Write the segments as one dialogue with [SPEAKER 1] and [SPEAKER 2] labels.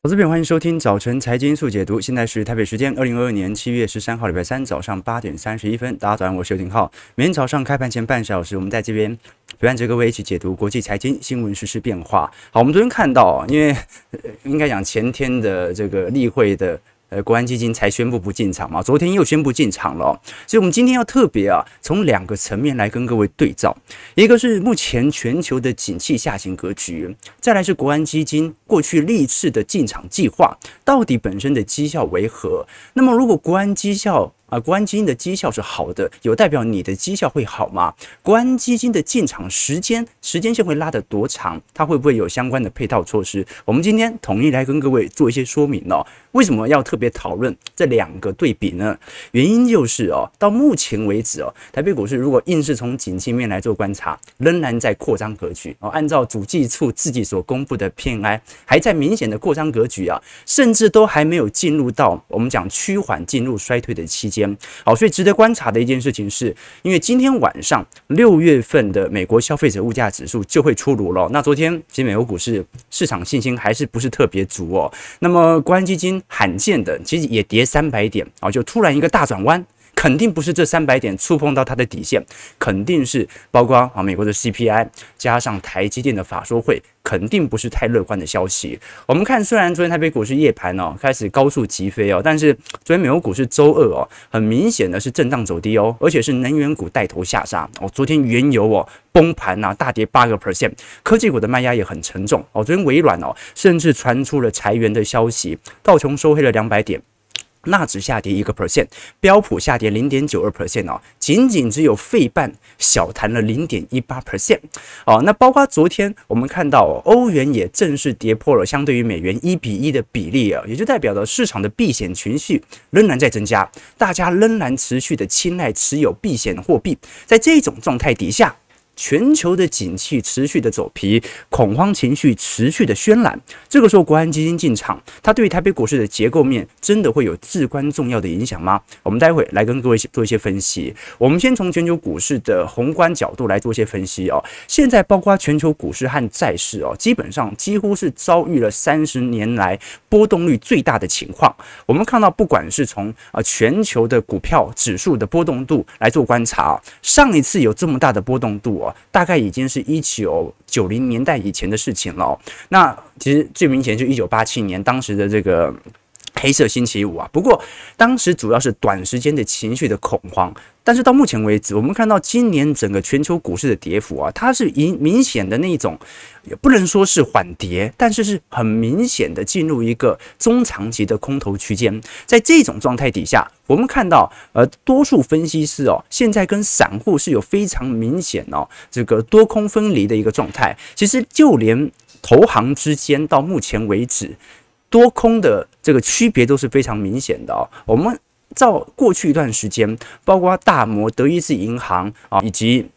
[SPEAKER 1] 投资朋友，欢迎收听早晨财经速解读。现在是台北时间二零二二年七月十三号，礼拜三早上八点三十一分。大家早上，我是刘廷浩。每天早上开盘前半小时，我们在这边陪伴着各位一起解读国际财经新闻、时事变化。好，我们昨天看到，因为应该讲前天的这个例会的。呃，国安基金才宣布不进场嘛，昨天又宣布进场了，所以我们今天要特别啊，从两个层面来跟各位对照，一个是目前全球的景气下行格局，再来是国安基金过去历次的进场计划，到底本身的绩效为何？那么如果国安绩效啊，国安基金的绩效是好的，有代表你的绩效会好吗？国安基金的进场时间时间线会拉得多长？它会不会有相关的配套措施？我们今天统一来跟各位做一些说明哦。为什么要特别讨论这两个对比呢？原因就是哦，到目前为止哦，台北股市如果硬是从景气面来做观察，仍然在扩张格局哦。按照主计处自己所公布的 PMI，还在明显的扩张格局啊，甚至都还没有进入到我们讲趋缓进入衰退的期间。好，所以值得观察的一件事情是，因为今天晚上六月份的美国消费者物价指数就会出炉了。那昨天其实美国股市市场信心还是不是特别足哦。那么国安基金罕见的其实也跌三百点啊，就突然一个大转弯。肯定不是这三百点触碰到它的底线，肯定是包括啊美国的 CPI 加上台积电的法说会，肯定不是太乐观的消息。我们看，虽然昨天台北股市夜盘哦开始高速急飞哦，但是昨天美国股市周二哦很明显的是震荡走低哦，而且是能源股带头下杀哦。昨天原油哦崩盘呐，大跌八个 percent，科技股的卖压也很沉重哦。昨天微软哦甚至传出了裁员的消息，道琼收黑了两百点。纳指下跌一个 percent，标普下跌零点九二 percent 哦，仅仅只有费半小弹了零点一八 percent 哦。那包括昨天我们看到欧元也正式跌破了相对于美元一比一的比例啊，也就代表着市场的避险情绪仍然在增加，大家仍然持续的青睐持有避险货币，在这种状态底下。全球的景气持续的走皮，恐慌情绪持续的渲染。这个时候，国安基金进场，它对于台北股市的结构面真的会有至关重要的影响吗？我们待会来跟各位做一些分析。我们先从全球股市的宏观角度来做一些分析哦。现在包括全球股市和债市哦，基本上几乎是遭遇了三十年来波动率最大的情况。我们看到，不管是从啊全球的股票指数的波动度来做观察，上一次有这么大的波动度哦。大概已经是一九九零年代以前的事情了。那其实最明显就一九八七年当时的这个黑色星期五啊。不过当时主要是短时间的情绪的恐慌。但是到目前为止，我们看到今年整个全球股市的跌幅啊，它是明明显的那种，也不能说是缓跌，但是是很明显的进入一个中长期的空头区间。在这种状态底下，我们看到呃，多数分析师哦，现在跟散户是有非常明显哦，这个多空分离的一个状态。其实就连投行之间到目前为止，多空的这个区别都是非常明显的哦。我们。照过去一段时间，包括大摩、德意志银行啊，以及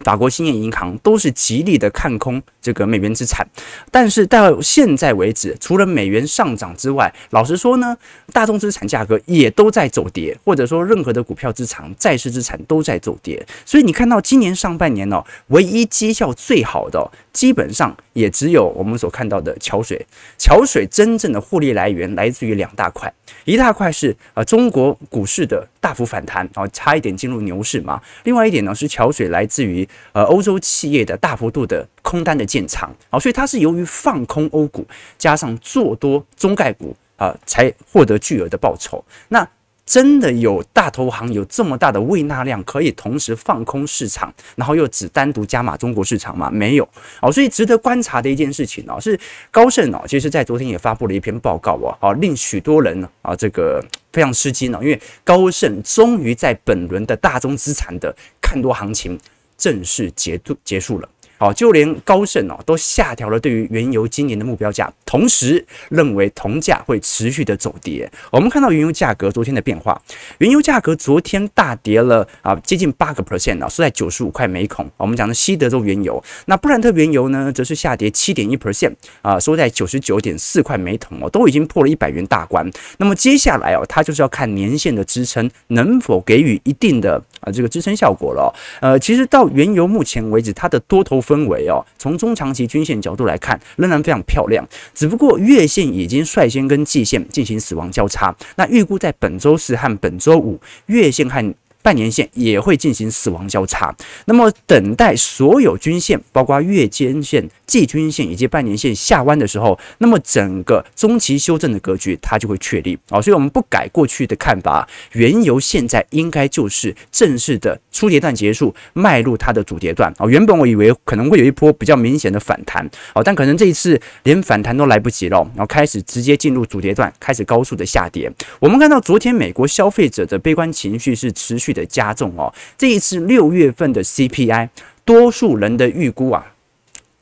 [SPEAKER 1] 法国兴业银行，都是极力的看空这个美元资产。但是到现在为止，除了美元上涨之外，老实说呢，大宗资产价格也都在走跌，或者说任何的股票资产、债市资产都在走跌。所以你看到今年上半年呢，唯一绩效最好的，基本上也只有我们所看到的桥水。桥水真正的获利来源来自于两大块。一大块是呃中国股市的大幅反弹，然后差一点进入牛市嘛。另外一点呢是桥水来自于于呃欧洲企业的大幅度的空单的建仓，啊，所以它是由于放空欧股加上做多中概股啊，才获得巨额的报酬。那真的有大投行有这么大的胃纳量，可以同时放空市场，然后又只单独加码中国市场吗？没有哦，所以值得观察的一件事情哦，是高盛哦，其实在昨天也发布了一篇报告哦，啊，令许多人啊这个非常吃惊哦，因为高盛终于在本轮的大宗资产的看多行情正式结束结束了。好，就连高盛哦都下调了对于原油今年的目标价，同时认为铜价会持续的走跌。我们看到原油价格昨天的变化，原油价格昨天大跌了啊，接近八个 percent 啊，收在九十五块每桶。我们讲的西德州原油，那布兰特原油呢，则是下跌七点一 percent 啊，收在九十九点四块每桶哦，都已经破了一百元大关。那么接下来哦，它就是要看年线的支撑能否给予一定的啊这个支撑效果了。呃，其实到原油目前为止，它的多头氛围哦，从中长期均线角度来看，仍然非常漂亮。只不过月线已经率先跟季线进行死亡交叉。那预估在本周四和本周五，月线和半年线也会进行死亡交叉，那么等待所有均线，包括月间线、季均线以及半年线下弯的时候，那么整个中期修正的格局它就会确立啊。所以我们不改过去的看法，原油现在应该就是正式的初跌段结束，迈入它的主跌段啊。原本我以为可能会有一波比较明显的反弹哦，但可能这一次连反弹都来不及了，然后开始直接进入主跌段，开始高速的下跌。我们看到昨天美国消费者的悲观情绪是持续的加重哦，这一次六月份的 CPI，多数人的预估啊，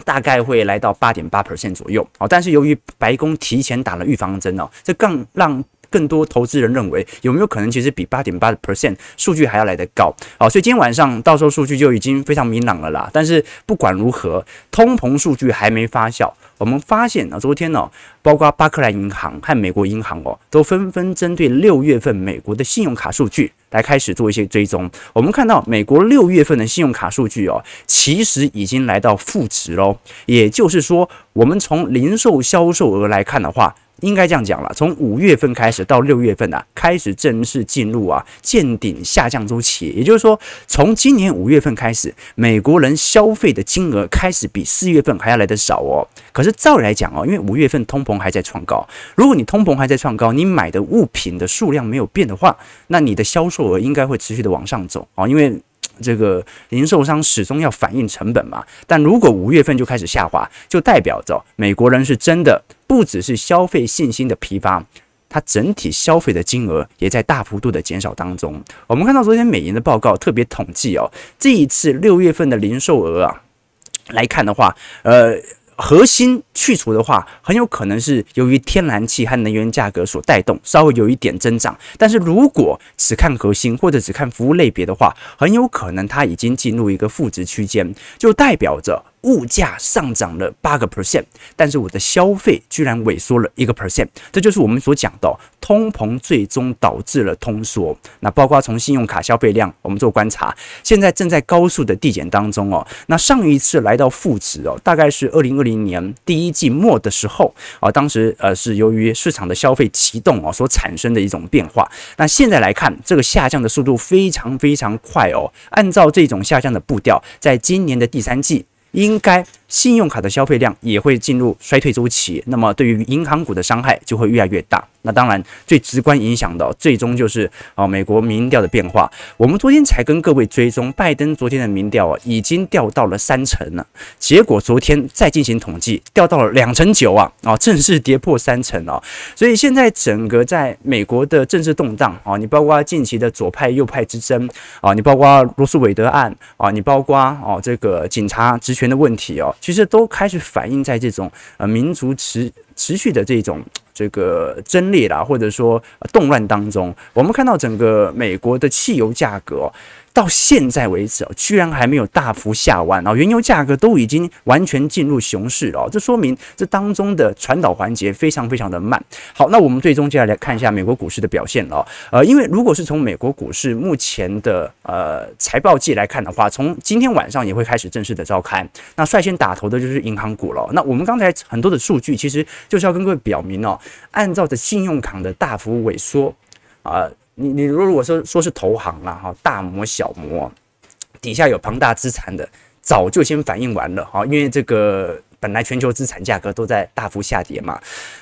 [SPEAKER 1] 大概会来到八点八 percent 左右哦。但是由于白宫提前打了预防针哦，这更让更多投资人认为有没有可能其实比八点八 percent 数据还要来得高哦。所以今天晚上到时候数据就已经非常明朗了啦。但是不管如何，通膨数据还没发酵。我们发现啊，昨天呢，包括巴克莱银行和美国银行哦，都纷纷针对六月份美国的信用卡数据来开始做一些追踪。我们看到美国六月份的信用卡数据哦，其实已经来到负值喽。也就是说，我们从零售销售额来看的话。应该这样讲了，从五月份开始到六月份啊，开始正式进入啊见顶下降周期。也就是说，从今年五月份开始，美国人消费的金额开始比四月份还要来得少哦。可是照理来讲哦，因为五月份通膨还在创高，如果你通膨还在创高，你买的物品的数量没有变的话，那你的销售额应该会持续的往上走啊，因为。这个零售商始终要反映成本嘛，但如果五月份就开始下滑，就代表着美国人是真的不只是消费信心的疲乏，它整体消费的金额也在大幅度的减少当中。我们看到昨天美银的报告特别统计哦，这一次六月份的零售额啊来看的话，呃。核心去除的话，很有可能是由于天然气和能源价格所带动，稍微有一点增长。但是如果只看核心或者只看服务类别的话，很有可能它已经进入一个负值区间，就代表着。物价上涨了八个 percent，但是我的消费居然萎缩了一个 percent，这就是我们所讲的通膨最终导致了通缩。那包括从信用卡消费量，我们做观察，现在正在高速的递减当中哦。那上一次来到负值哦，大概是二零二零年第一季末的时候啊，当时呃是由于市场的消费启动哦所产生的一种变化。那现在来看，这个下降的速度非常非常快哦。按照这种下降的步调，在今年的第三季。应该信用卡的消费量也会进入衰退周期，那么对于银行股的伤害就会越来越大。那当然，最直观影响的最终就是啊，美国民调的变化。我们昨天才跟各位追踪，拜登昨天的民调啊，已经掉到了三成了。结果昨天再进行统计，掉到了两成九啊，啊，正式跌破三成啊。所以现在整个在美国的政治动荡啊，你包括近期的左派右派之争啊，你包括罗斯韦德案啊，你包括哦这个警察职权的问题哦，其实都开始反映在这种呃民族持持续的这种。这个争裂啦，或者说动乱当中，我们看到整个美国的汽油价格。到现在为止哦，居然还没有大幅下弯啊！原油价格都已经完全进入熊市了，这说明这当中的传导环节非常非常的慢。好，那我们最终接下来看一下美国股市的表现了。呃，因为如果是从美国股市目前的呃财报季来看的话，从今天晚上也会开始正式的召开。那率先打头的就是银行股了。那我们刚才很多的数据，其实就是要跟各位表明哦，按照着信用卡的大幅萎缩啊。你你如果说说是投行啦哈，大摩小摩底下有庞大资产的，早就先反应完了哈，因为这个本来全球资产价格都在大幅下跌嘛。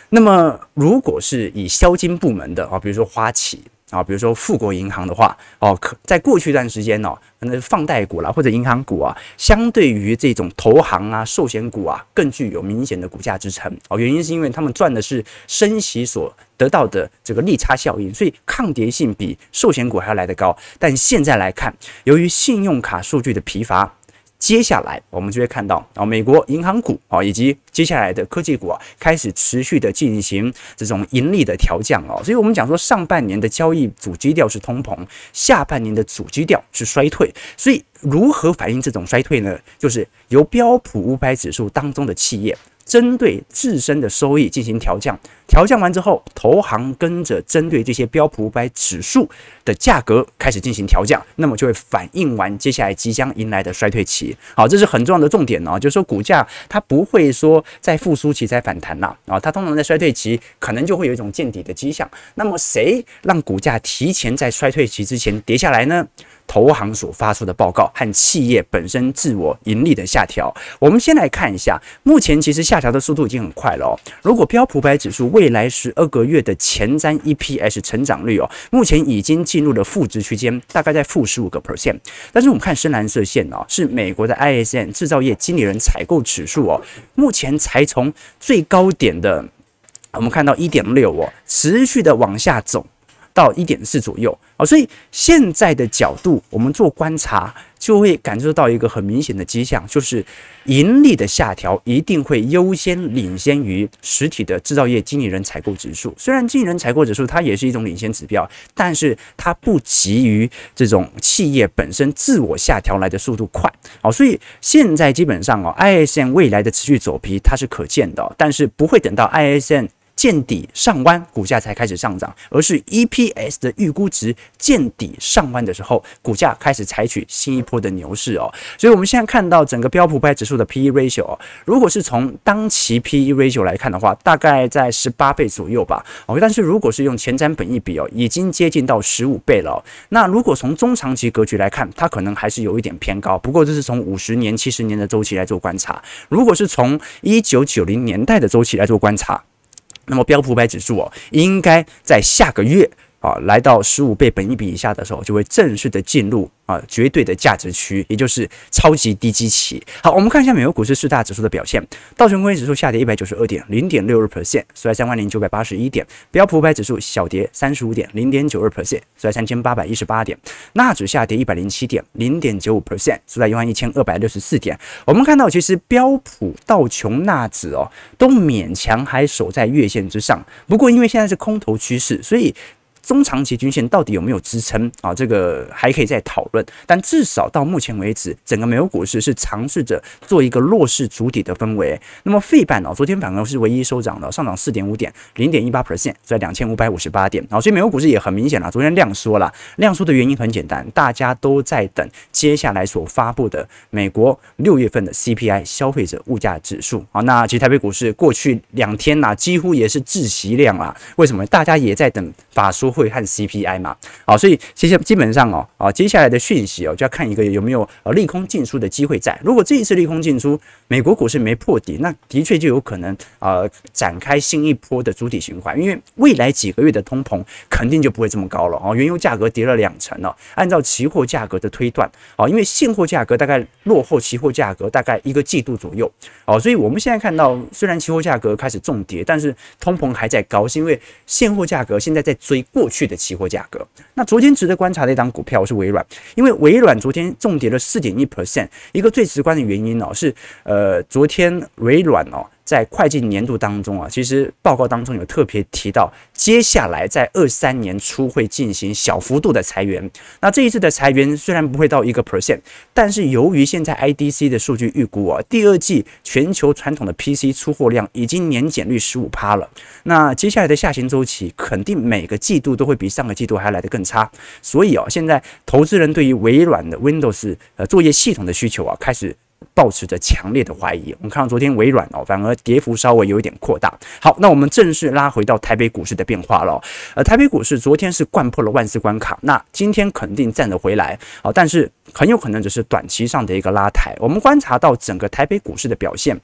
[SPEAKER 1] 那么如果是以销金部门的啊，比如说花旗。啊，比如说富国银行的话，哦，可在过去一段时间哦，可能放贷股啦或者银行股啊，相对于这种投行啊、寿险股啊，更具有明显的股价支撑。哦，原因是因为他们赚的是升息所得到的这个利差效应，所以抗跌性比寿险股还要来得高。但现在来看，由于信用卡数据的疲乏。接下来我们就会看到啊，美国银行股啊，以及接下来的科技股啊，开始持续的进行这种盈利的调降哦。所以我们讲说，上半年的交易主基调是通膨，下半年的主基调是衰退。所以如何反映这种衰退呢？就是由标普五百指数当中的企业针对自身的收益进行调降，调降完之后，投行跟着针对这些标普五百指数的价格开始进行调降，那么就会反映完接下来即将迎来的衰退期。好，这是很重要的重点哦，就是说股价它不会说在复苏期才反弹呐，啊，它通常在衰退期可能就会有一种见底的迹象。那么谁让股价提前在衰退期之前跌下来呢？投行所发出的报告和企业本身自我盈利的下调，我们先来看一下，目前其实下调的速度已经很快了哦。如果标普百指数未来十二个月的前瞻 EPS 成长率哦，目前已经进入了负值区间，大概在负十五个 percent。但是我们看深蓝色线哦，是美国的 ISM 制造业经理人采购指数哦，目前才从最高点的我们看到一点六哦，持续的往下走。到一点四左右啊，所以现在的角度，我们做观察就会感受到一个很明显的迹象，就是盈利的下调一定会优先领先于实体的制造业经理人采购指数。虽然经理人采购指数它也是一种领先指标，但是它不及于这种企业本身自我下调来的速度快啊。所以现在基本上哦，ISM 未来的持续走皮它是可见的，但是不会等到 ISM。见底上弯，股价才开始上涨，而是 EPS 的预估值见底上弯的时候，股价开始采取新一波的牛市哦。所以，我们现在看到整个标普五百指数的 PE ratio 哦，如果是从当期 PE ratio 来看的话，大概在十八倍左右吧。哦，但是如果是用前瞻本益比哦，已经接近到十五倍了。那如果从中长期格局来看，它可能还是有一点偏高。不过，这是从五十年、七十年的周期来做观察。如果是从一九九零年代的周期来做观察。那么标普五百指数哦，应该在下个月啊，来到十五倍本一比以下的时候，就会正式的进入。啊，绝对的价值区，也就是超级低基期。好，我们看一下美国股市四大指数的表现。道琼工业指数下跌一百九十二点，零点六二 percent，收在三万零九百八十一点。标普五百指数小跌三十五点，零点九二 percent，收在三千八百一十八点。纳指下跌一百零七点，零点九五 percent，收在一万一千二百六十四点。我们看到，其实标普、道琼、纳指哦，都勉强还守在月线之上。不过，因为现在是空头趋势，所以。中长期均线到底有没有支撑啊？这个还可以再讨论。但至少到目前为止，整个美国股市是尝试着做一个弱势筑底的氛围。那么费半哦，昨天反而是唯一收涨的，上涨四点五点，零点一八 percent，在两千五百五十八点。啊，所以美国股市也很明显了，昨天量缩了。量缩的原因很简单，大家都在等接下来所发布的美国六月份的 CPI 消费者物价指数啊。那其实台北股市过去两天呐，几乎也是窒息量啊。为什么？大家也在等法说。会和 CPI 嘛，好，所以其实基本上哦，啊，接下来的讯息哦，就要看一个有没有呃利空进出的机会在。如果这一次利空进出，美国股市没破底，那的确就有可能啊展开新一波的主体循环，因为未来几个月的通膨肯定就不会这么高了哦。原油价格跌了两成了，按照期货价格的推断，哦，因为现货价格大概落后期货价格大概一个季度左右，哦，所以我们现在看到虽然期货价格开始重跌，但是通膨还在高，是因为现货价格现在在追过。过去的期货价格，那昨天值得观察的一档股票是微软，因为微软昨天重跌了四点一 percent，一个最直观的原因哦是，呃，昨天微软哦。在会计年度当中啊，其实报告当中有特别提到，接下来在二三年初会进行小幅度的裁员。那这一次的裁员虽然不会到一个 percent，但是由于现在 IDC 的数据预估啊，第二季全球传统的 PC 出货量已经年减率十五趴了。那接下来的下行周期肯定每个季度都会比上个季度还来得更差。所以啊，现在投资人对于微软的 Windows 呃作业系统的需求啊，开始。抱持着强烈的怀疑，我们看到昨天微软哦，反而跌幅稍微有一点扩大。好，那我们正式拉回到台北股市的变化了。呃，台北股市昨天是灌破了万四关卡，那今天肯定站得回来啊，但是很有可能只是短期上的一个拉抬。我们观察到整个台北股市的表现。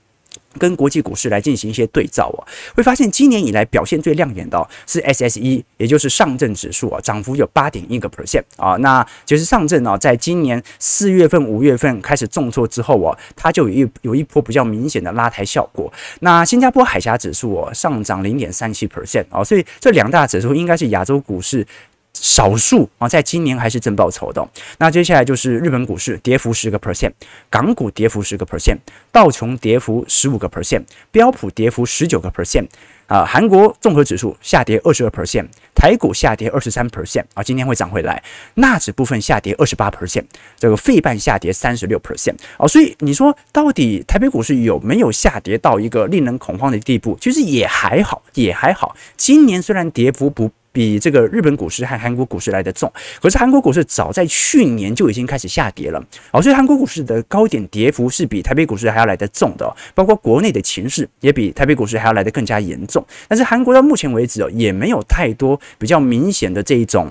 [SPEAKER 1] 跟国际股市来进行一些对照啊，会发现今年以来表现最亮眼的是 SSE，也就是上证指数啊，涨幅有八点一个 percent 啊，那就是上证啊，在今年四月份、五月份开始重挫之后啊，它就有一有一波比较明显的拉抬效果。那新加坡海峡指数啊，上涨零点三七 percent 啊，所以这两大指数应该是亚洲股市。少数啊，在今年还是正报酬的。那接下来就是日本股市跌幅十个 percent，港股跌幅十个 percent，道琼跌幅十五个 percent，标普跌幅十九个 percent。啊，韩国综合指数下跌二十二 percent，台股下跌二十三 percent 啊，今天会涨回来。纳指部分下跌二十八 percent，这个费半下跌三十六 percent 啊，所以你说到底台北股市有没有下跌到一个令人恐慌的地步？其实也还好，也还好。今年虽然跌幅不。比这个日本股市和韩国股市来得重，可是韩国股市早在去年就已经开始下跌了，哦，所以韩国股市的高点跌幅是比台北股市还要来得重的，包括国内的情势也比台北股市还要来得更加严重。但是韩国到目前为止哦，也没有太多比较明显的这一种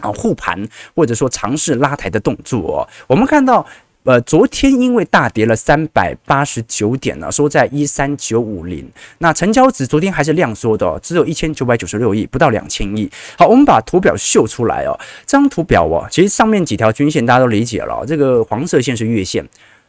[SPEAKER 1] 啊护盘或者说尝试拉抬的动作哦，我们看到。呃，昨天因为大跌了三百八十九点呢，收在一三九五零。那成交值昨天还是量缩的，只有一千九百九十六亿，不到两千亿。好，我们把图表秀出来哦。这张图表哦，其实上面几条均线大家都理解了。这个黄色线是月线，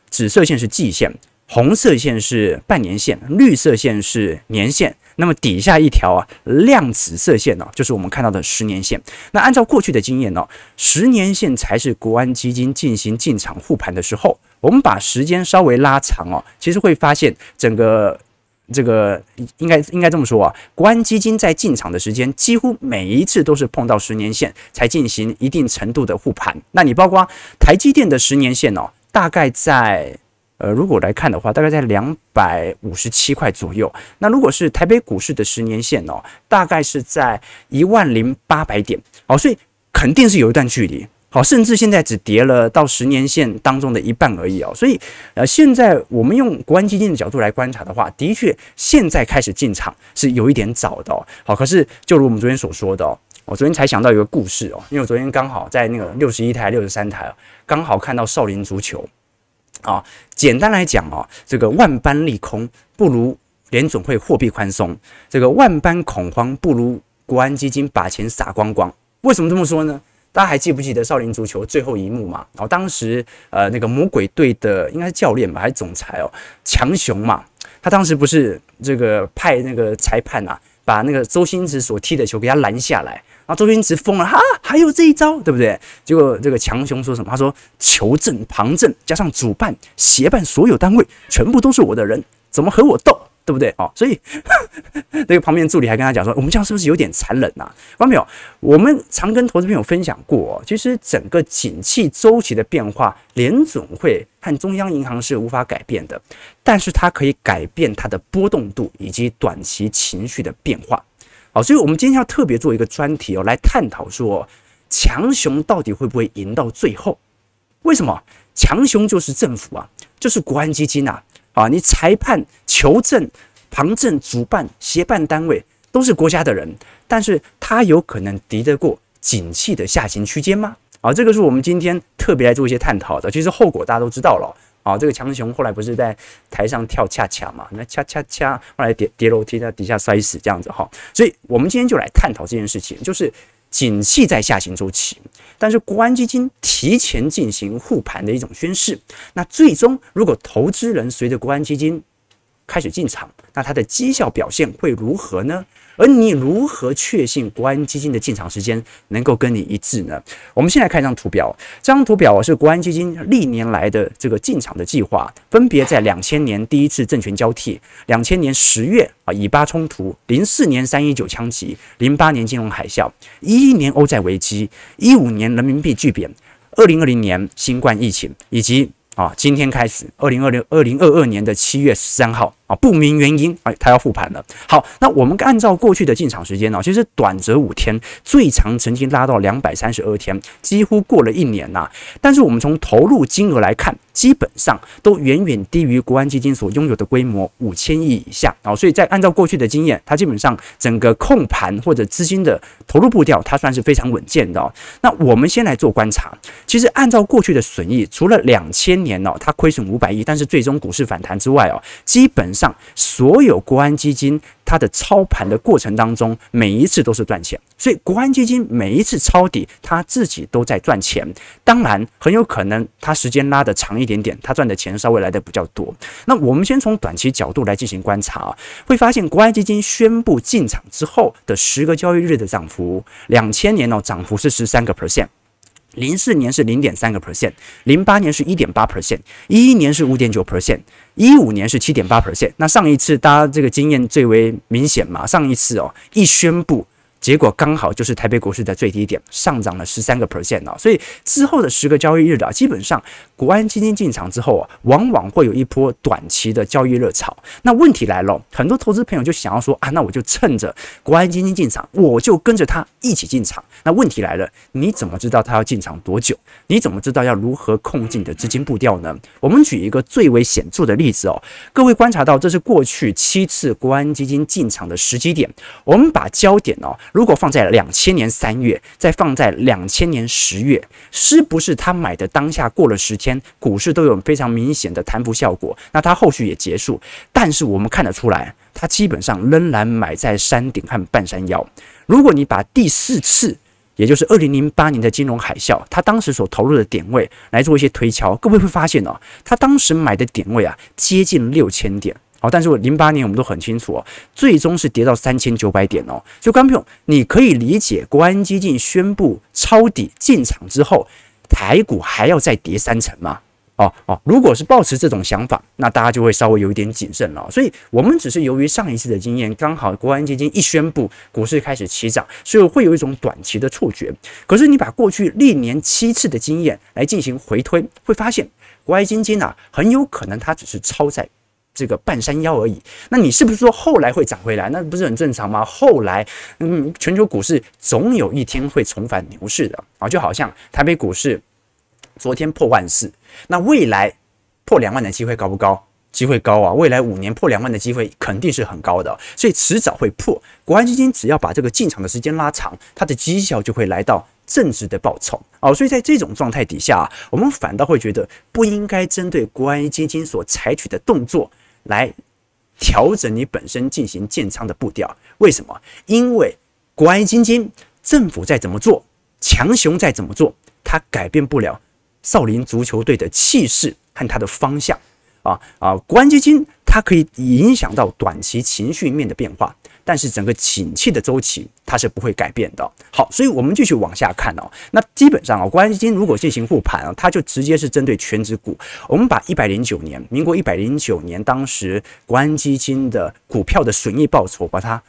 [SPEAKER 1] 紫色线是季线，红色线是半年线，绿色线是年线。那么底下一条啊，亮紫色线呢，就是我们看到的十年线。那按照过去的经验呢，十年线才是国安基金进行进场护盘的时候。我们把时间稍微拉长哦，其实会发现整个这个应该应该这么说啊，国安基金在进场的时间，几乎每一次都是碰到十年线才进行一定程度的护盘。那你包括台积电的十年线哦，大概在。呃，如果来看的话，大概在两百五十七块左右。那如果是台北股市的十年线哦，大概是在一万零八百点哦，所以肯定是有一段距离。好，甚至现在只跌了到十年线当中的一半而已哦。所以，呃，现在我们用国安基金的角度来观察的话，的确现在开始进场是有一点早的哦。好，可是就如我们昨天所说的哦，我昨天才想到一个故事哦，因为我昨天刚好在那个六十一台、六十三台，刚好看到少林足球。啊，简单来讲啊，这个万般利空不如联总会货币宽松，这个万般恐慌不如国安基金把钱撒光光。为什么这么说呢？大家还记不记得少林足球最后一幕嘛？哦，当时呃那个魔鬼队的应该是教练吧，还是总裁哦，强雄嘛，他当时不是这个派那个裁判啊，把那个周星驰所踢的球给他拦下来。啊，周星驰疯了哈，还有这一招，对不对？结果这个强雄说什么？他说：“求证、旁证加上主办、协办所有单位，全部都是我的人，怎么和我斗？对不对？”哦，所以 那个旁边助理还跟他讲说：“我们这样是不是有点残忍呐、啊？”看到没有？我们常跟投资朋友分享过，其实整个景气周期的变化，联总会和中央银行是无法改变的，但是它可以改变它的波动度以及短期情绪的变化。好，所以我们今天要特别做一个专题哦，来探讨说强雄到底会不会赢到最后？为什么？强雄就是政府啊，就是国安基金呐，啊，你裁判、求证、旁证、主办、协办单位都是国家的人，但是他有可能敌得过景气的下行区间吗？啊，这个是我们今天特别来做一些探讨的。其实后果大家都知道了。啊，这个强雄后来不是在台上跳恰恰嘛？那恰恰恰后来跌跌楼梯在底下摔死这样子哈。所以我们今天就来探讨这件事情，就是景气在下行周期，但是国安基金提前进行护盘的一种宣示。那最终如果投资人随着国安基金开始进场，那它的绩效表现会如何呢？而你如何确信国安基金的进场时间能够跟你一致呢？我们先来看一张图表，这张图表是国安基金历年来的这个进场的计划，分别在两千年第一次政权交替，两千年十月啊以巴冲突，零四年三一九枪击，零八年金融海啸，一一年欧债危机，一五年人民币巨贬，二零二零年新冠疫情，以及啊今天开始二零二零二零二二年的七月十三号。啊，不明原因，哎，他要复盘了。好，那我们按照过去的进场时间呢，其实短则五天，最长曾经拉到两百三十二天，几乎过了一年呐。但是我们从投入金额来看，基本上都远远低于国安基金所拥有的规模五千亿以下啊。所以在按照过去的经验，它基本上整个控盘或者资金的投入步调，它算是非常稳健的。那我们先来做观察，其实按照过去的损益，除了两千年哦，它亏损五百亿，但是最终股市反弹之外哦，基本。上所有国安基金它的操盘的过程当中，每一次都是赚钱，所以国安基金每一次抄底，它自己都在赚钱。当然，很有可能它时间拉得长一点点，它赚的钱稍微来得比较多。那我们先从短期角度来进行观察，会发现国安基金宣布进场之后的十个交易日的涨幅，两千年哦，涨幅是十三个 percent。零四年是零点三个 percent，零八年是一点八 percent，一一年是五点九 percent，一五年是七点八 percent。那上一次大家这个经验最为明显嘛？上一次哦，一宣布。结果刚好就是台北股市的最低点，上涨了十三个 percent 哦，所以之后的十个交易日啊，基本上国安基金进场之后啊，往往会有一波短期的交易热潮。那问题来了，很多投资朋友就想要说啊，那我就趁着国安基金进场，我就跟着他一起进场。那问题来了，你怎么知道他要进场多久？你怎么知道要如何控制你的资金步调呢？我们举一个最为显著的例子哦，各位观察到这是过去七次国安基金进场的时机点，我们把焦点哦。如果放在两千年三月，再放在两千年十月，是不是他买的当下过了十天，股市都有非常明显的弹幅效果？那他后续也结束，但是我们看得出来，他基本上仍然买在山顶和半山腰。如果你把第四次，也就是二零零八年的金融海啸，他当时所投入的点位来做一些推敲，各位会发现哦，他当时买的点位啊，接近六千点。好，但是我零八年我们都很清楚哦，最终是跌到三千九百点哦。就刚，朋友，你可以理解，国安基金宣布抄底进场之后，台股还要再跌三成吗？哦哦，如果是抱持这种想法，那大家就会稍微有一点谨慎了。所以，我们只是由于上一次的经验，刚好国安基金一宣布股市开始起涨，所以会有一种短期的错觉。可是，你把过去历年七次的经验来进行回推，会发现国安基金啊，很有可能它只是超在。这个半山腰而已，那你是不是说后来会涨回来？那不是很正常吗？后来，嗯，全球股市总有一天会重返牛市的啊，就好像台北股市昨天破万四，那未来破两万的机会高不高？机会高啊！未来五年破两万的机会肯定是很高的，所以迟早会破。国安基金只要把这个进场的时间拉长，它的绩效就会来到正值的报酬哦。所以在这种状态底下，我们反倒会觉得不应该针对国安基金所采取的动作。来调整你本身进行建仓的步调，为什么？因为国安基金政府再怎么做，强雄再怎么做，它改变不了少林足球队的气势和它的方向啊啊！国安基金它可以影响到短期情绪面的变化。但是整个景气的周期它是不会改变的。好，所以我们继续往下看哦。那基本上啊，国安基金如果进行护盘啊，它就直接是针对全值股。我们把一百零九年，民国一百零九年当时国安基金的股票的损益报酬，把它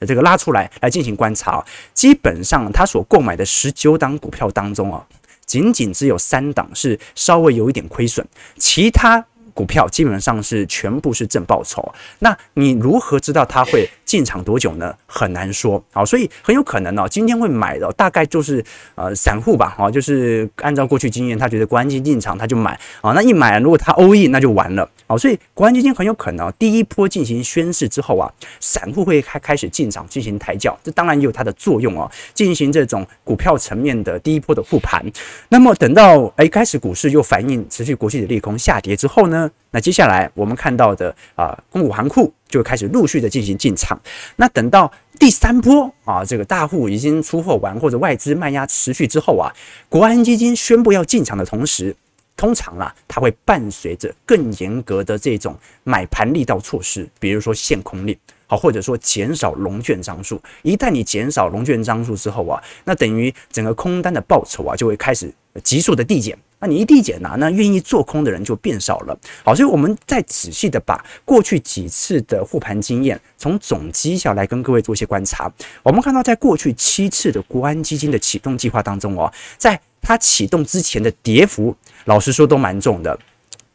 [SPEAKER 1] 这个拉出来来进行观察。基本上，他所购买的十九档股票当中啊，仅仅只有三档是稍微有一点亏损，其他。股票基本上是全部是正报酬，那你如何知道它会进场多久呢？很难说，好，所以很有可能呢，今天会买的大概就是呃散户吧，哈，就是按照过去经验，他觉得国安基金进场他就买，啊，那一买如果他 O E 那就完了，好，所以国安基金很有可能第一波进行宣示之后啊，散户会开开始进场进行抬轿，这当然也有它的作用哦，进行这种股票层面的第一波的护盘，那么等到哎开始股市又反映持续国际的利空下跌之后呢？那接下来我们看到的啊，公股行库就开始陆续的进行进场。那等到第三波啊，这个大户已经出货完，或者外资卖压持续之后啊，国安基金宣布要进场的同时，通常啊，它会伴随着更严格的这种买盘力道措施，比如说限空令，好，或者说减少融券张数。一旦你减少融券张数之后啊，那等于整个空单的报酬啊，就会开始急速的递减。那你一递减呢，那愿意做空的人就变少了。好，所以我们再仔细的把过去几次的护盘经验，从总绩效来跟各位做一些观察。我们看到，在过去七次的国安基金的启动计划当中哦，在它启动之前的跌幅，老实说都蛮重的。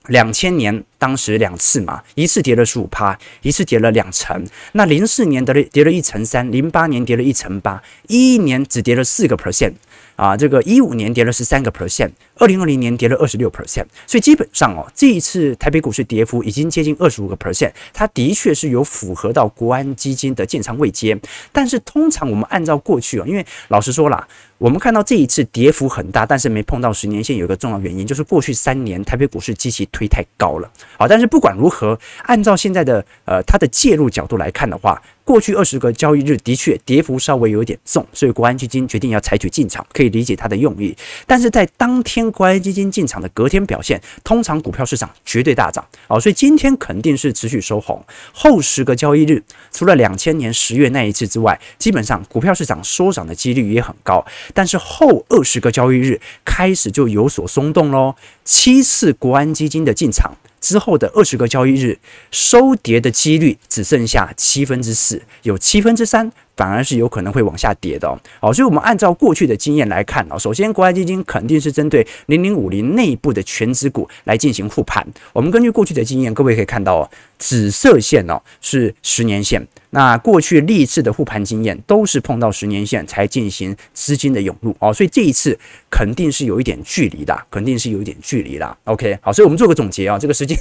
[SPEAKER 1] 两千年当时两次嘛，一次跌了十五趴，一次跌了两成。那零四年跌了跌了一成三，零八年跌了一成八，一一年只跌了四个 percent。啊，这个一五年跌了十三个 percent，二零二零年跌了二十六 percent，所以基本上哦，这一次台北股市跌幅已经接近二十五个 percent，它的确是有符合到国安基金的建仓位阶。但是通常我们按照过去哦，因为老实说啦，我们看到这一次跌幅很大，但是没碰到十年线，有一个重要原因就是过去三年台北股市基期推太高了。好，但是不管如何，按照现在的呃它的介入角度来看的话。过去二十个交易日的确跌幅稍微有点重，所以国安基金决定要采取进场，可以理解它的用意。但是在当天国安基金进场的隔天表现，通常股票市场绝对大涨哦，所以今天肯定是持续收红。后十个交易日，除了两千年十月那一次之外，基本上股票市场收涨的几率也很高。但是后二十个交易日开始就有所松动喽，七次国安基金的进场。之后的二十个交易日，收跌的几率只剩下七分之四，有七分之三。反而是有可能会往下跌的哦，好，所以我们按照过去的经验来看哦，首先国外基金肯定是针对零零五零内部的全资股来进行护盘。我们根据过去的经验，各位可以看到哦，紫色线哦是十年线，那过去历次的护盘经验都是碰到十年线才进行资金的涌入哦，所以这一次肯定是有一点距离的，肯定是有一点距离的。OK，好，所以我们做个总结啊，这个时间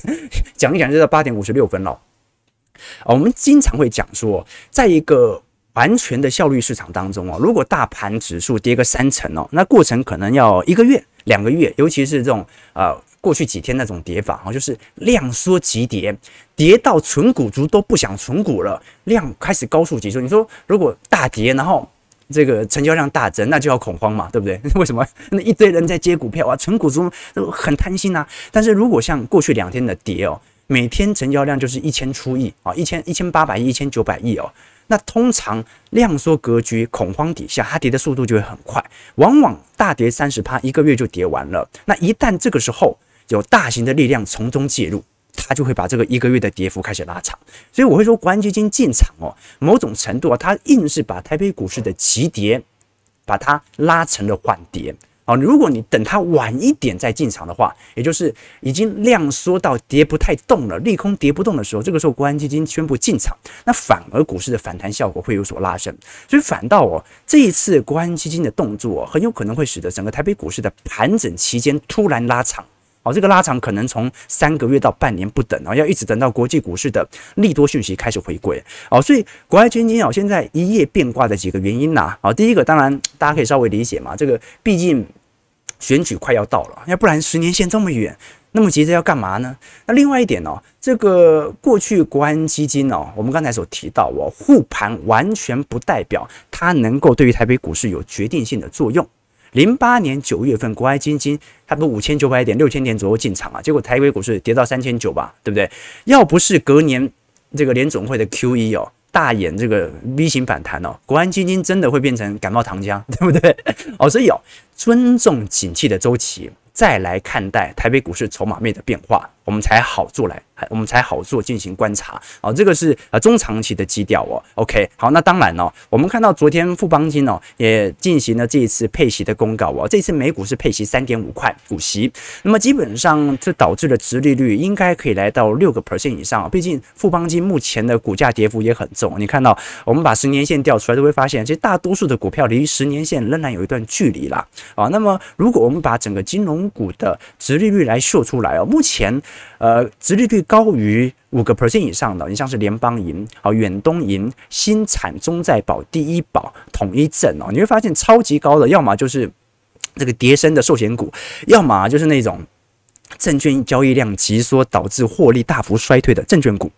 [SPEAKER 1] 讲一讲就到八点五十六分了。我们经常会讲说，在一个完全的效率市场当中哦，如果大盘指数跌个三成哦，那过程可能要一个月、两个月，尤其是这种呃过去几天那种跌法哦，就是量缩急跌，跌到存股族都不想存股了，量开始高速急速。你说如果大跌，然后这个成交量大增，那就要恐慌嘛，对不对？为什么？那一堆人在接股票啊，存股族都很贪心呐。但是如果像过去两天的跌哦，每天成交量就是一千出亿啊，一千一千八百亿、一千九百亿哦。那通常量缩格局恐慌底下，它跌的速度就会很快，往往大跌三十趴，一个月就跌完了。那一旦这个时候有大型的力量从中介入，它就会把这个一个月的跌幅开始拉长。所以我会说，国安基金进场哦，某种程度啊，它硬是把台北股市的急跌，把它拉成了缓跌。啊，如果你等它晚一点再进场的话，也就是已经量缩到跌不太动了，利空跌不动的时候，这个时候国安基金宣布进场，那反而股市的反弹效果会有所拉升。所以反倒哦，这一次国安基金的动作很有可能会使得整个台北股市的盘整期间突然拉长。好，这个拉长可能从三个月到半年不等啊，要一直等到国际股市的利多讯息开始回归。好，所以国安基金啊，现在一夜变卦的几个原因呐，好，第一个当然大家可以稍微理解嘛，这个毕竟选举快要到了，要不然十年线这么远，那么急着要干嘛呢？那另外一点哦，这个过去国安基金哦，我们刚才所提到哦，护盘完全不代表它能够对于台北股市有决定性的作用。零八年九月份，国安基金差不多五千九百点、六千点左右进场啊，结果台北股市跌到三千九吧，对不对？要不是隔年这个联总会的 QE 哦，大演这个 V 型反弹哦，国安基金真的会变成感冒糖浆，对不对？哦，所以哦，尊重景气的周期，再来看待台北股市筹码面的变化，我们才好做来。我们才好做进行观察哦，这个是呃中长期的基调哦。OK，好，那当然哦，我们看到昨天富邦金哦也进行了这一次配息的公告哦，这次每股是配息三点五块股息，那么基本上这导致了殖利率应该可以来到六个 percent 以上。毕竟富邦金目前的股价跌幅也很重，你看到我们把十年线调出来，都会发现其实大多数的股票离十年线仍然有一段距离啦。啊。那么如果我们把整个金融股的殖利率来秀出来哦，目前呃殖利率。高于五个 percent 以上的，你像是联邦银、好远东银、新产、中债保、第一保、统一证哦，你会发现超级高的，要么就是这个跌升的寿险股，要么就是那种证券交易量急缩导致获利大幅衰退的证券股，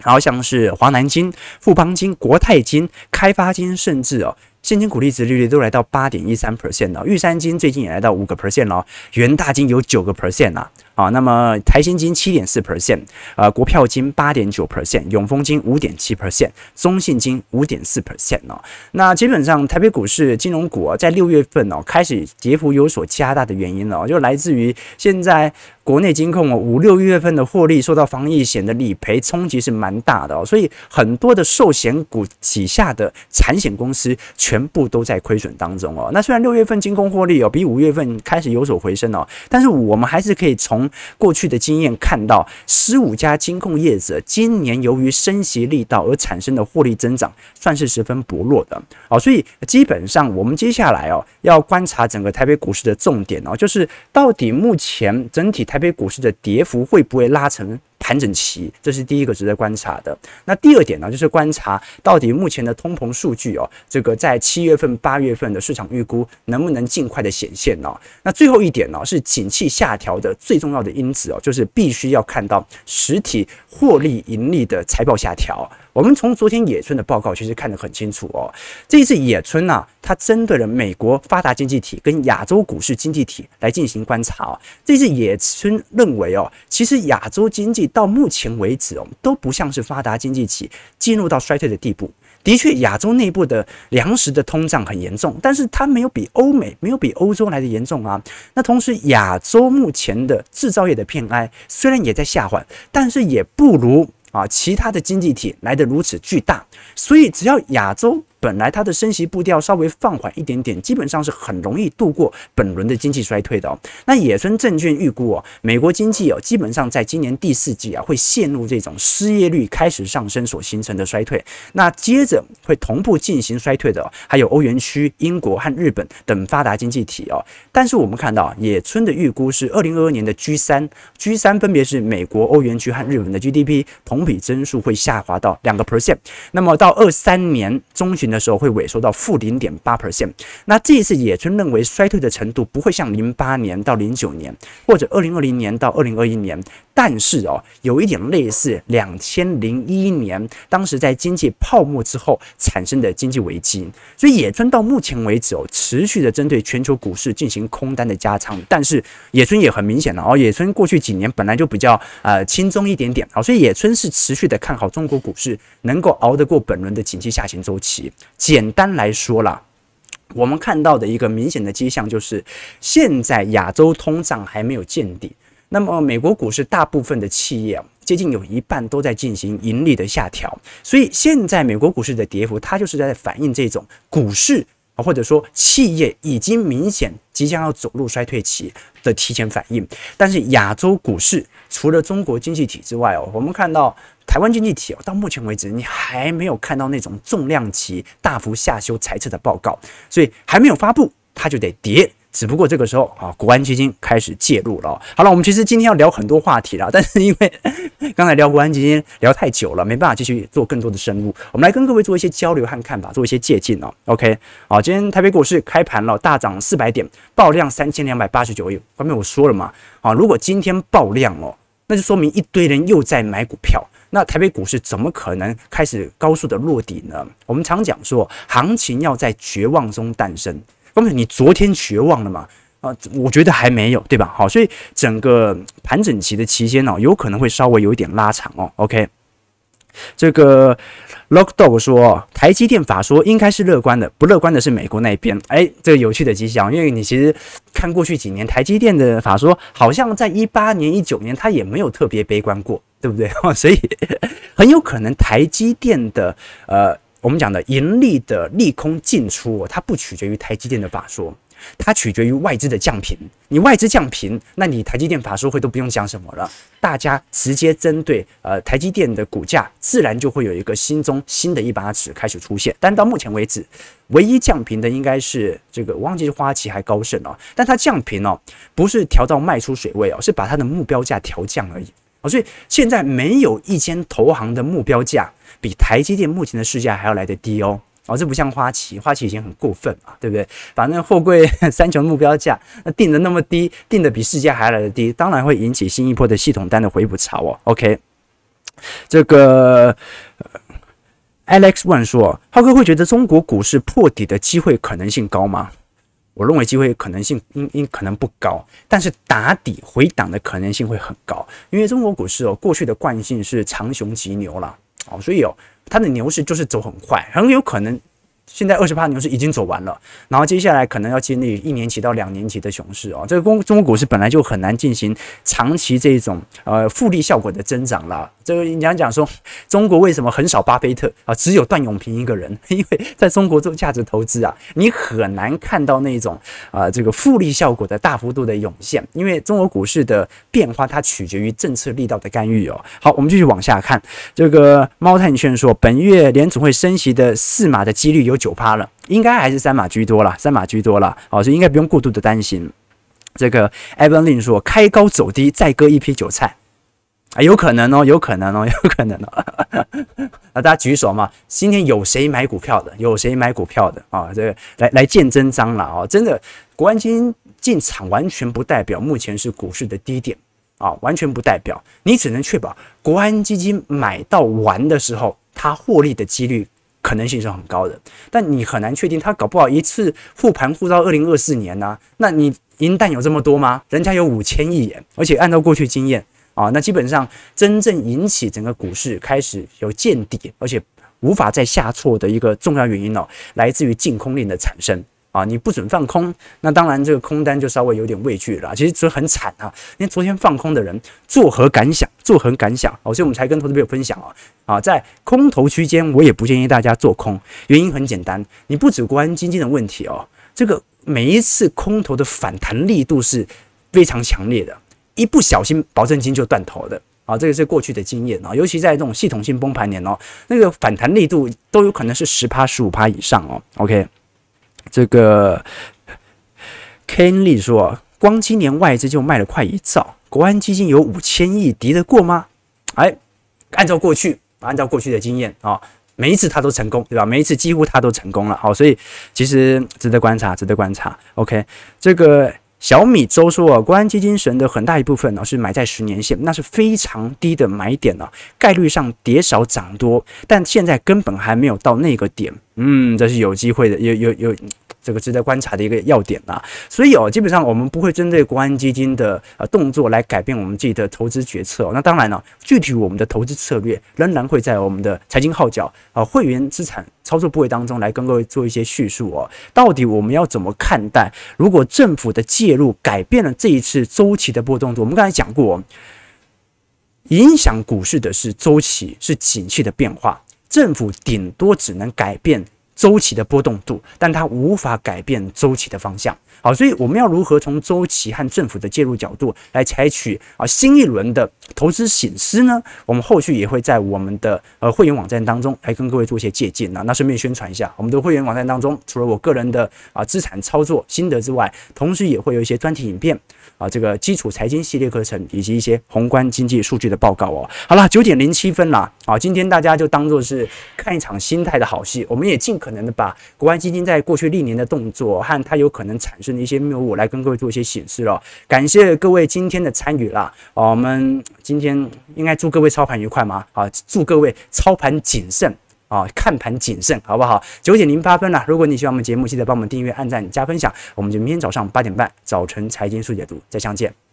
[SPEAKER 1] 然后像是华南金、富邦金、国泰金、开发金，甚至哦。现金股利值利率都来到八点一三 percent 了，玉山金最近也来到五个 percent 了，元大金有九个 percent 了啊。那么台新金七点四 percent，呃，国票金八点九 percent，永丰金五点七 percent，中信金五点四 percent 哦。那基本上台北股市金融股啊，在六月份哦开始跌幅有所加大的原因哦，就来自于现在国内金控哦五六月份的获利受到防疫险的理赔冲击是蛮大的哦，所以很多的寿险股旗下的产险公司全。部都在亏损当中哦。那虽然六月份金控获利哦比五月份开始有所回升哦，但是我们还是可以从过去的经验看到，十五家金控业者今年由于升息力道而产生的获利增长，算是十分薄弱的哦。所以基本上我们接下来哦要观察整个台北股市的重点哦，就是到底目前整体台北股市的跌幅会不会拉成盘整期，这是第一个值得观察的。那第二点呢，就是观察到底目前的通膨数据哦，这个在七月份、八月份的市场预估能不能尽快的显现呢？那最后一点呢，是景气下调的最重要的因子哦，就是必须要看到实体获利盈利的财报下调。我们从昨天野村的报告其实看得很清楚哦。这一次野村呐，它针对了美国发达经济体跟亚洲股市经济体来进行观察哦。这次野村认为哦，其实亚洲经济到目前为止哦，都不像是发达经济体进入到衰退的地步。的确，亚洲内部的粮食的通胀很严重，但是它没有比欧美、没有比欧洲来的严重啊。那同时，亚洲目前的制造业的偏 I 虽然也在下滑，但是也不如。啊，其他的经济体来的如此巨大，所以只要亚洲。本来它的升息步调稍微放缓一点点，基本上是很容易度过本轮的经济衰退的哦。那野村证券预估哦，美国经济哦，基本上在今年第四季啊，会陷入这种失业率开始上升所形成的衰退。那接着会同步进行衰退的，还有欧元区、英国和日本等发达经济体哦。但是我们看到野村的预估是二零二二年的 G 三，G 三分别是美国、欧元区和日本的 GDP 同比增速会下滑到两个 percent。那么到二三年中旬。的时候会萎缩到负零点八 percent。那这一次野村认为衰退的程度不会像零八年到零九年，或者二零二零年到二零二一年，但是哦，有一点类似两千零一年当时在经济泡沫之后产生的经济危机。所以野村到目前为止哦，持续的针对全球股市进行空单的加仓。但是野村也很明显了哦，野村过去几年本来就比较呃轻松一点点啊，所以野村是持续的看好中国股市能够熬得过本轮的景气下行周期。简单来说啦，我们看到的一个明显的迹象就是，现在亚洲通胀还没有见底。那么美国股市大部分的企业，接近有一半都在进行盈利的下调。所以现在美国股市的跌幅，它就是在反映这种股市，或者说企业已经明显即将要走入衰退期的提前反应。但是亚洲股市除了中国经济体之外哦，我们看到。台湾经济体哦，到目前为止你还没有看到那种重量级大幅下修财测的报告，所以还没有发布，它就得跌。只不过这个时候啊，国安基金开始介入了。好了，我们其实今天要聊很多话题了，但是因为 刚才聊国安基金聊太久了，没办法继续做更多的深入。我们来跟各位做一些交流和看法，做一些借鉴哦。OK，好，今天台北股市开盘了，大涨四百点，爆量三千两百八十九亿。刚才我说了嘛，啊，如果今天爆量哦，那就说明一堆人又在买股票。那台北股市怎么可能开始高速的落底呢？我们常讲说，行情要在绝望中诞生。那么你昨天绝望了嘛？啊，我觉得还没有，对吧？好，所以整个盘整期的期间呢，有可能会稍微有一点拉长哦。OK，这个。Lockdog 说，台积电法说应该是乐观的，不乐观的是美国那边。哎，这个有趣的迹象，因为你其实看过去几年台积电的法说，好像在一八年、一九年，它也没有特别悲观过，对不对？所以很有可能台积电的呃，我们讲的盈利的利空进出，它不取决于台积电的法说。它取决于外资的降频，你外资降频，那你台积电法说会都不用讲什么了，大家直接针对呃台积电的股价，自然就会有一个心中新的一把尺开始出现。但到目前为止，唯一降频的应该是这个，忘记是花旗还高盛哦，但它降频哦，不是调到卖出水位哦，是把它的目标价调降而已哦，所以现在没有一间投行的目标价比台积电目前的市价还要来得低哦。哦，这不像花旗，花旗以前很过分嘛，对不对？反正货柜 三雄目标价那定的那么低，定的比市价还来得低，当然会引起新一波的系统单的回补潮哦。OK，这个 Alex One 说，浩哥会觉得中国股市破底的机会可能性高吗？我认为机会可能性应应可能不高，但是打底回档的可能性会很高，因为中国股市哦过去的惯性是长熊急牛了哦，所以哦。它的牛市就是走很快，很有可能现在二十趴牛市已经走完了，然后接下来可能要经历一年期到两年期的熊市哦。这个中中国股市本来就很难进行长期这种呃复利效果的增长了。这个你讲讲说，中国为什么很少巴菲特啊，只有段永平一个人？因为在中国做价值投资啊，你很难看到那种啊这个复利效果的大幅度的涌现。因为中国股市的变化，它取决于政策力道的干预哦。好，我们继续往下看。这个猫太炫说，本月联储会升息的四码的几率有九趴了，应该还是三码居多了，三码居多了。好，所以应该不用过度的担心。这个 Evan 说，开高走低，再割一批韭菜。啊，有可能哦，有可能哦，有可能哦。啊，大家举手嘛。今天有谁买股票的？有谁买股票的啊？这个来来见真章了啊！真的，国安基金进场完全不代表目前是股市的低点啊，完全不代表。你只能确保国安基金买到完的时候，它获利的几率可能性是很高的。但你很难确定，它搞不好一次复盘复到二零二四年呢、那你银弹有这么多吗？人家有五千亿耶，而且按照过去经验。啊，那基本上真正引起整个股市开始有见底，而且无法再下挫的一个重要原因哦，来自于净空令的产生啊。你不准放空，那当然这个空单就稍微有点畏惧了。其实这很惨啊，因为昨天放空的人作何感想？作何感想？哦，所以我们才跟投资朋友分享啊啊，在空头区间，我也不建议大家做空，原因很简单，你不只国安基金的问题哦，这个每一次空头的反弹力度是非常强烈的。一不小心，保证金就断头的啊！这个是过去的经验啊，尤其在这种系统性崩盘年哦，那个反弹力度都有可能是十趴、十五趴以上哦。OK，这个 Ken Lee 说，光今年外资就卖了快一兆，国安基金有五千亿，敌得过吗？哎，按照过去，按照过去的经验啊，每一次他都成功，对吧？每一次几乎他都成功了。好，所以其实值得观察，值得观察。OK，这个。小米周说啊，国安基金神的很大一部分呢是买在十年线，那是非常低的买点呢，概率上跌少涨多，但现在根本还没有到那个点，嗯，这是有机会的，有有有。这个值得观察的一个要点啊，所以哦，基本上我们不会针对国安基金的呃动作来改变我们自己的投资决策。那当然了，具体我们的投资策略仍然会在我们的财经号角啊会员资产操作部位当中来跟各位做一些叙述哦。到底我们要怎么看待？如果政府的介入改变了这一次周期的波动度，我们刚才讲过，影响股市的是周期，是景气的变化，政府顶多只能改变。周期的波动度，但它无法改变周期的方向。好，所以我们要如何从周期和政府的介入角度来采取啊新一轮的投资省思呢？我们后续也会在我们的呃会员网站当中来跟各位做一些借鉴啊。那顺便宣传一下，我们的会员网站当中，除了我个人的啊资产操作心得之外，同时也会有一些专题影片。啊，这个基础财经系列课程以及一些宏观经济数据的报告哦。好了，九点零七分了啊，今天大家就当做是看一场心态的好戏。我们也尽可能的把国安基金在过去历年的动作和它有可能产生的一些谬误来跟各位做一些显示了。感谢各位今天的参与啦。我们今天应该祝各位操盘愉快嘛？啊，祝各位操盘谨慎。啊，看盘谨慎，好不好？九点零八分了。如果你喜欢我们节目，记得帮我们订阅、按赞、加分享。我们就明天早上八点半，早晨财经速解读再相见。